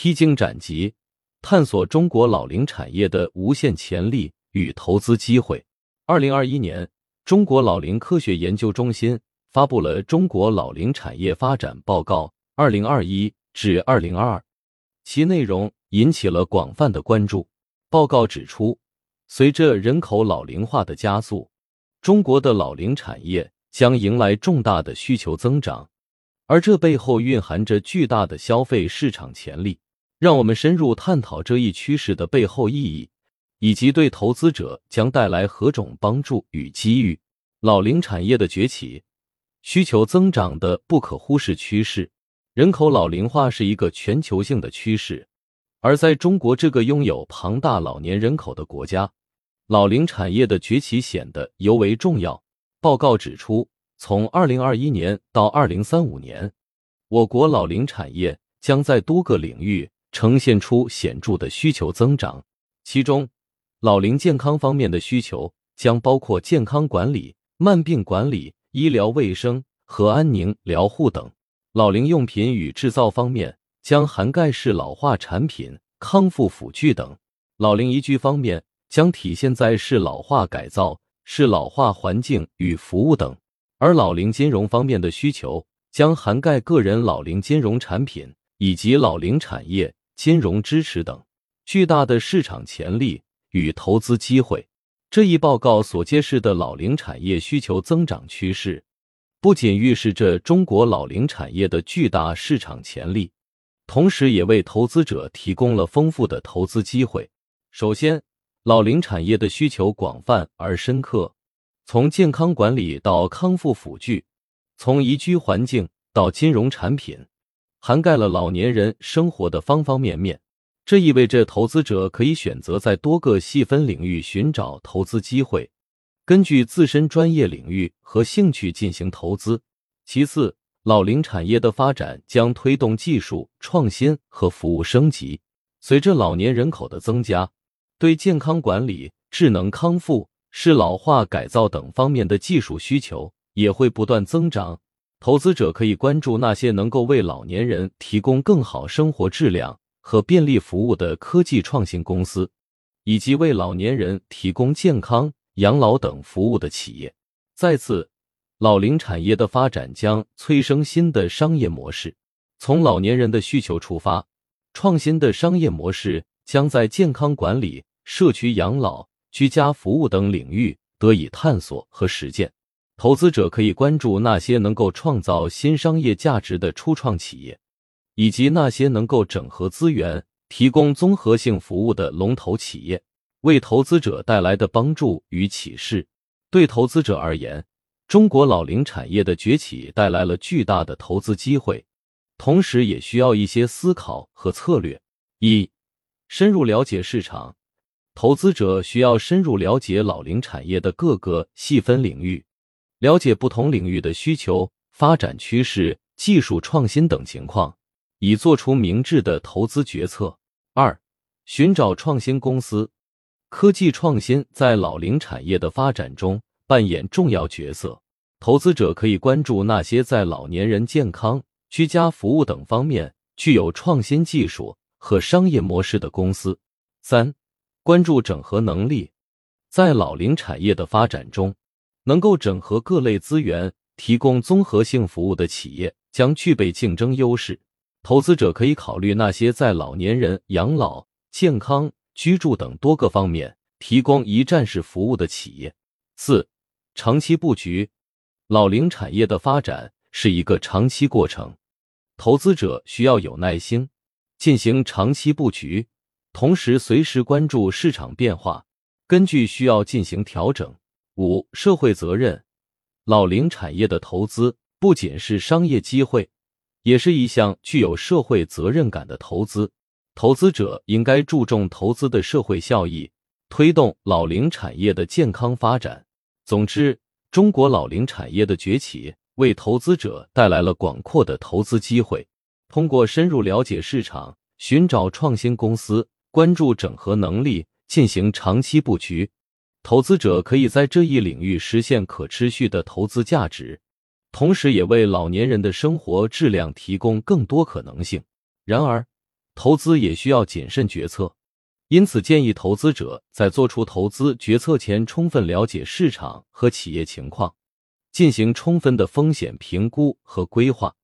披荆斩棘，探索中国老龄产业的无限潜力与投资机会。二零二一年，中国老龄科学研究中心发布了《中国老龄产业发展报告（二零二一至二零二二）》，其内容引起了广泛的关注。报告指出，随着人口老龄化的加速，中国的老龄产业将迎来重大的需求增长，而这背后蕴含着巨大的消费市场潜力。让我们深入探讨这一趋势的背后意义，以及对投资者将带来何种帮助与机遇。老龄产业的崛起，需求增长的不可忽视趋势。人口老龄化是一个全球性的趋势，而在中国这个拥有庞大老年人口的国家，老龄产业的崛起显得尤为重要。报告指出，从二零二一年到二零三五年，我国老龄产业将在多个领域。呈现出显著的需求增长，其中，老龄健康方面的需求将包括健康管理、慢病管理、医疗卫生和安宁疗护等；老龄用品与制造方面将涵盖适老化产品、康复辅具等；老龄宜居方面将体现在是老化改造、是老化环境与服务等；而老龄金融方面的需求将涵盖个人老龄金融产品以及老龄产业。金融支持等巨大的市场潜力与投资机会。这一报告所揭示的老龄产业需求增长趋势，不仅预示着中国老龄产业的巨大市场潜力，同时也为投资者提供了丰富的投资机会。首先，老龄产业的需求广泛而深刻，从健康管理到康复辅具，从宜居环境到金融产品。涵盖了老年人生活的方方面面，这意味着投资者可以选择在多个细分领域寻找投资机会，根据自身专业领域和兴趣进行投资。其次，老龄产业的发展将推动技术创新和服务升级。随着老年人口的增加，对健康管理、智能康复、适老化改造等方面的技术需求也会不断增长。投资者可以关注那些能够为老年人提供更好生活质量和便利服务的科技创新公司，以及为老年人提供健康、养老等服务的企业。再次，老龄产业的发展将催生新的商业模式。从老年人的需求出发，创新的商业模式将在健康管理、社区养老、居家服务等领域得以探索和实践。投资者可以关注那些能够创造新商业价值的初创企业，以及那些能够整合资源、提供综合性服务的龙头企业。为投资者带来的帮助与启示，对投资者而言，中国老龄产业的崛起带来了巨大的投资机会，同时也需要一些思考和策略。一、深入了解市场，投资者需要深入了解老龄产业的各个细分领域。了解不同领域的需求、发展趋势、技术创新等情况，以做出明智的投资决策。二、寻找创新公司。科技创新在老龄产业的发展中扮演重要角色，投资者可以关注那些在老年人健康、居家服务等方面具有创新技术和商业模式的公司。三、关注整合能力，在老龄产业的发展中。能够整合各类资源、提供综合性服务的企业将具备竞争优势。投资者可以考虑那些在老年人养老、健康、居住等多个方面提供一站式服务的企业。四、长期布局，老龄产业的发展是一个长期过程，投资者需要有耐心进行长期布局，同时随时关注市场变化，根据需要进行调整。五、社会责任，老龄产业的投资不仅是商业机会，也是一项具有社会责任感的投资。投资者应该注重投资的社会效益，推动老龄产业的健康发展。总之，中国老龄产业的崛起为投资者带来了广阔的投资机会。通过深入了解市场，寻找创新公司，关注整合能力，进行长期布局。投资者可以在这一领域实现可持续的投资价值，同时也为老年人的生活质量提供更多可能性。然而，投资也需要谨慎决策，因此建议投资者在做出投资决策前，充分了解市场和企业情况，进行充分的风险评估和规划。